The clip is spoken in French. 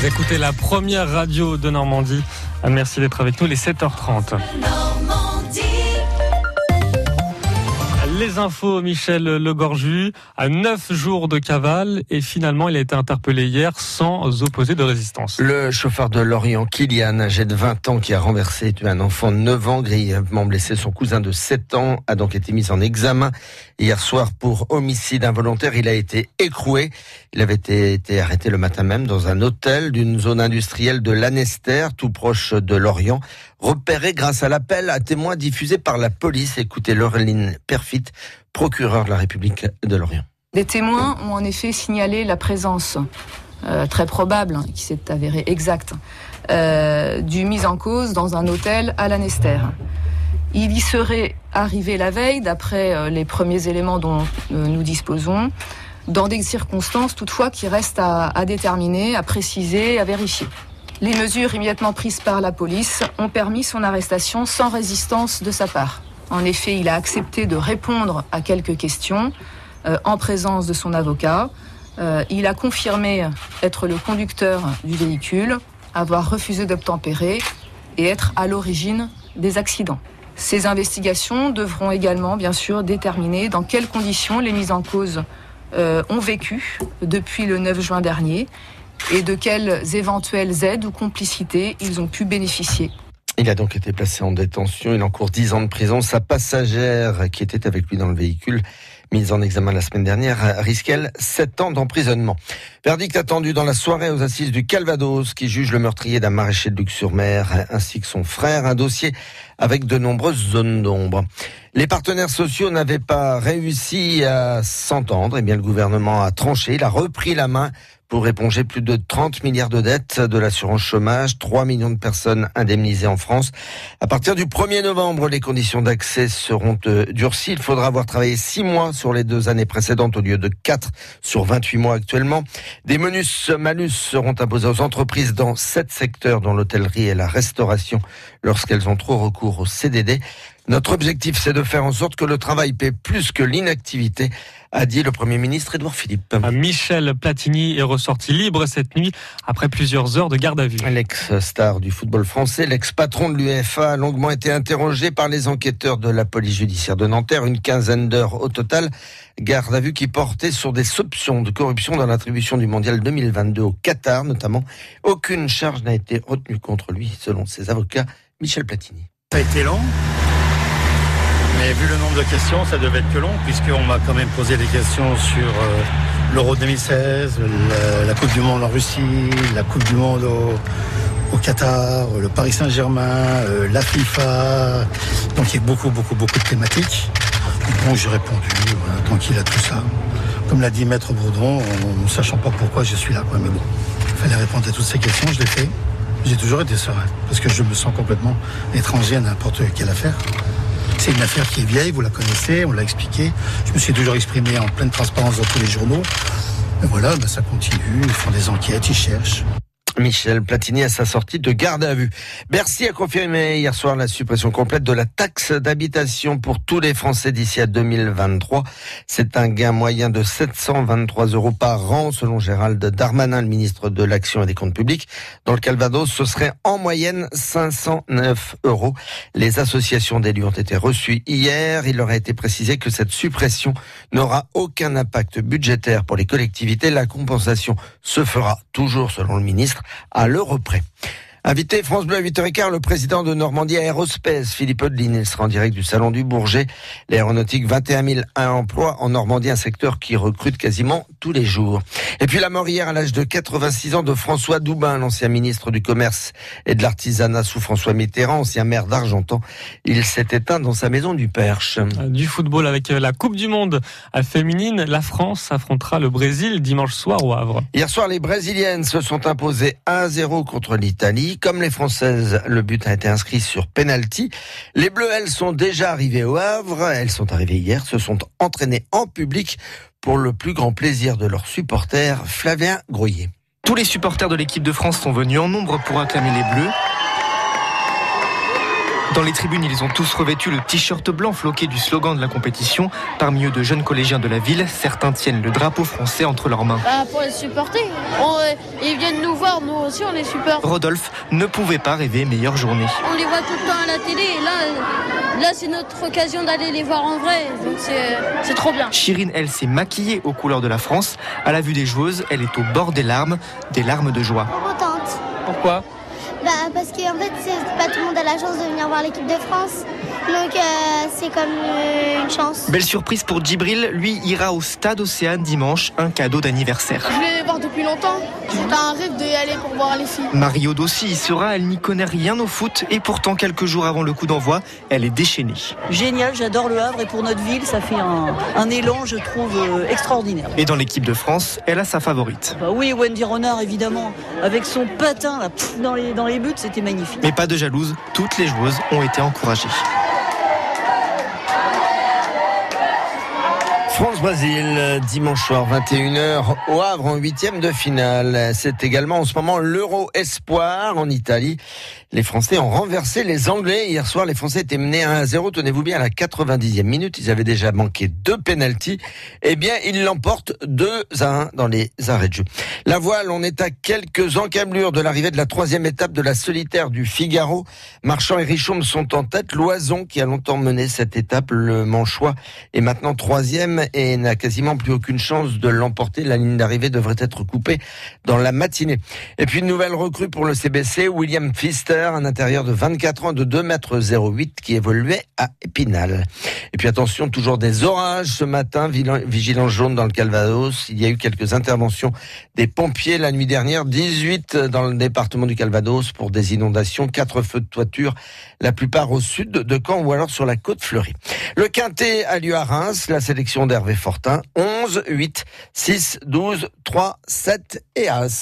Vous écoutez la première radio de Normandie. Merci d'être avec nous, les 7h30. Les infos, Michel Legorju, à neuf jours de cavale et finalement il a été interpellé hier sans opposer de résistance. Le chauffeur de Lorient, Kylian, âgé de 20 ans, qui a renversé et tué un enfant de 9 ans, grièvement blessé son cousin de 7 ans, a donc été mis en examen. Hier soir pour homicide involontaire, il a été écroué. Il avait été arrêté le matin même dans un hôtel d'une zone industrielle de Lanester, tout proche de Lorient, repéré grâce à l'appel à témoins diffusé par la police. Écoutez Laureline Perfit, procureur de la République de Lorient. Des témoins ont en effet signalé la présence euh, très probable, hein, qui s'est avérée exacte, euh, du mise en cause dans un hôtel à Lanester. Il y serait arrivé la veille, d'après euh, les premiers éléments dont euh, nous disposons, dans des circonstances toutefois qui restent à, à déterminer, à préciser, à vérifier. Les mesures immédiatement prises par la police ont permis son arrestation sans résistance de sa part. En effet, il a accepté de répondre à quelques questions euh, en présence de son avocat. Euh, il a confirmé être le conducteur du véhicule, avoir refusé d'obtempérer et être à l'origine des accidents. Ces investigations devront également, bien sûr, déterminer dans quelles conditions les mises en cause euh, ont vécu depuis le 9 juin dernier et de quelles éventuelles aides ou complicités ils ont pu bénéficier. Il a donc été placé en détention. Il encourt 10 ans de prison. Sa passagère, qui était avec lui dans le véhicule, mise en examen la semaine dernière, risque elle 7 ans d'emprisonnement. Verdict attendu dans la soirée aux assises du Calvados, qui juge le meurtrier d'un maraîcher de Luc-sur-Mer, ainsi que son frère. Un dossier avec de nombreuses zones d'ombre. Les partenaires sociaux n'avaient pas réussi à s'entendre. Eh bien, le gouvernement a tranché. Il a repris la main pour éponger plus de 30 milliards de dettes de l'assurance chômage, 3 millions de personnes indemnisées en France. À partir du 1er novembre, les conditions d'accès seront euh, durcies. Il faudra avoir travaillé 6 mois sur les deux années précédentes au lieu de 4 sur 28 mois actuellement. Des menus malus seront imposés aux entreprises dans 7 secteurs, dont l'hôtellerie et la restauration, lorsqu'elles ont trop recours au CDD. Notre objectif, c'est de faire en sorte que le travail paie plus que l'inactivité, a dit le Premier ministre Édouard Philippe. Michel Platini est ressorti libre cette nuit après plusieurs heures de garde à vue. L'ex-star du football français, l'ex-patron de l'UEFA, a longuement été interrogé par les enquêteurs de la police judiciaire de Nanterre, une quinzaine d'heures au total. Garde à vue qui portait sur des soupçons de corruption dans l'attribution du mondial 2022 au Qatar notamment. Aucune charge n'a été retenue contre lui, selon ses avocats. Michel Platini. Ça a été long, mais vu le nombre de questions, ça devait être que long, puisqu'on m'a quand même posé des questions sur euh, l'Euro 2016, la, Coupe du Monde en Russie, la Coupe du Monde au, Qatar, le Paris Saint-Germain, euh, la FIFA. Donc il y a beaucoup, beaucoup, beaucoup de thématiques. Bon, j'ai répondu, tranquille à tout ça. Comme l'a dit Maître Bourdon, en ne sachant pas pourquoi je suis là. Mais bon, il fallait répondre à toutes ces questions, je l'ai fait. J'ai toujours été serein, parce que je me sens complètement étranger à n'importe quelle affaire. C'est une affaire qui est vieille, vous la connaissez, on l'a expliqué. Je me suis toujours exprimé en pleine transparence dans tous les journaux. Et voilà, ben ça continue, ils font des enquêtes, ils cherchent. Michel Platini à sa sortie de garde à vue. Bercy a confirmé hier soir la suppression complète de la taxe d'habitation pour tous les Français d'ici à 2023. C'est un gain moyen de 723 euros par an selon Gérald Darmanin, le ministre de l'Action et des Comptes Publics. Dans le Calvados, ce serait en moyenne 509 euros. Les associations d'élus ont été reçues hier. Il leur a été précisé que cette suppression n'aura aucun impact budgétaire pour les collectivités. La compensation se fera toujours selon le ministre à l'euro près. Invité France Bleu à 8h15, le président de Normandie Aérospace, Philippe Audeline. Il sera en direct du Salon du Bourget. L'aéronautique, 21 000 emplois en Normandie, un secteur qui recrute quasiment tous les jours. Et puis la mort hier à l'âge de 86 ans de François Doubin, l'ancien ministre du Commerce et de l'Artisanat sous François Mitterrand, ancien maire d'Argentan. Il s'est éteint dans sa maison du Perche. Du football avec la Coupe du Monde féminine, la France affrontera le Brésil dimanche soir au Havre. Hier soir, les Brésiliennes se sont imposées 1-0 contre l'Italie. Comme les Françaises, le but a été inscrit sur penalty. Les Bleus, elles, sont déjà arrivées au Havre. Elles sont arrivées hier, se sont entraînées en public pour le plus grand plaisir de leurs supporters, Flavien Groyer. Tous les supporters de l'équipe de France sont venus en nombre pour acclamer les Bleus. Dans les tribunes, ils ont tous revêtu le t-shirt blanc floqué du slogan de la compétition. Parmi eux, de jeunes collégiens de la ville, certains tiennent le drapeau français entre leurs mains. Bah, pour les supporter. Euh, ils viennent nous voir, nous aussi on les supporte. Rodolphe ne pouvait pas rêver meilleure journée. On les voit tout le temps à la télé et là, là c'est notre occasion d'aller les voir en vrai. Donc c'est trop bien. Chirine, elle, s'est maquillée aux couleurs de la France. À la vue des joueuses, elle est au bord des larmes, des larmes de joie. Contente. Pourquoi? Bah, parce qu'en fait, pas tout le monde a la chance de venir voir l'équipe de France. Donc euh, c'est comme une chance. Belle surprise pour Djibril, lui ira au stade Océane dimanche, un cadeau d'anniversaire. Je voulais les voir depuis longtemps. C'était un rêve d'y aller pour voir les filles. Mario Dossi y sera, elle n'y connaît rien au foot et pourtant quelques jours avant le coup d'envoi, elle est déchaînée. Génial, j'adore le Havre et pour notre ville, ça fait un, un élan, je trouve, euh, extraordinaire. Et dans l'équipe de France, elle a sa favorite. Bah oui, Wendy Renard évidemment, avec son patin là, pff, dans, les, dans les buts, c'était magnifique. Mais pas de jalouse, toutes les joueuses ont été encouragées. France-Brésil, dimanche soir 21h au Havre en huitième de finale. C'est également en ce moment l'Euro Espoir en Italie. Les Français ont renversé les Anglais. Hier soir, les Français étaient menés 1 à 0. Tenez-vous bien, à la 90e minute, ils avaient déjà manqué deux pénalties. Eh bien, ils l'emportent 2 à 1 dans les arrêts de jeu. La voile, on est à quelques encablures de l'arrivée de la troisième étape de la solitaire du Figaro. Marchand et Richoum sont en tête. Loison, qui a longtemps mené cette étape, le Manchois, est maintenant troisième et n'a quasiment plus aucune chance de l'emporter. La ligne d'arrivée devrait être coupée dans la matinée. Et puis une nouvelle recrue pour le CBC, William Pfister, un intérieur de 24 ans de 2 mètres 08 qui évoluait à Épinal. Et puis attention, toujours des orages ce matin, vigilance jaune dans le Calvados. Il y a eu quelques interventions des pompiers la nuit dernière, 18 dans le département du Calvados pour des inondations, quatre feux de toiture, la plupart au sud de Caen ou alors sur la côte fleurie. Le quintet a lieu à Reims, la sélection d'Hervé Fortin, 11, 8, 6, 12, 3, 7 et As.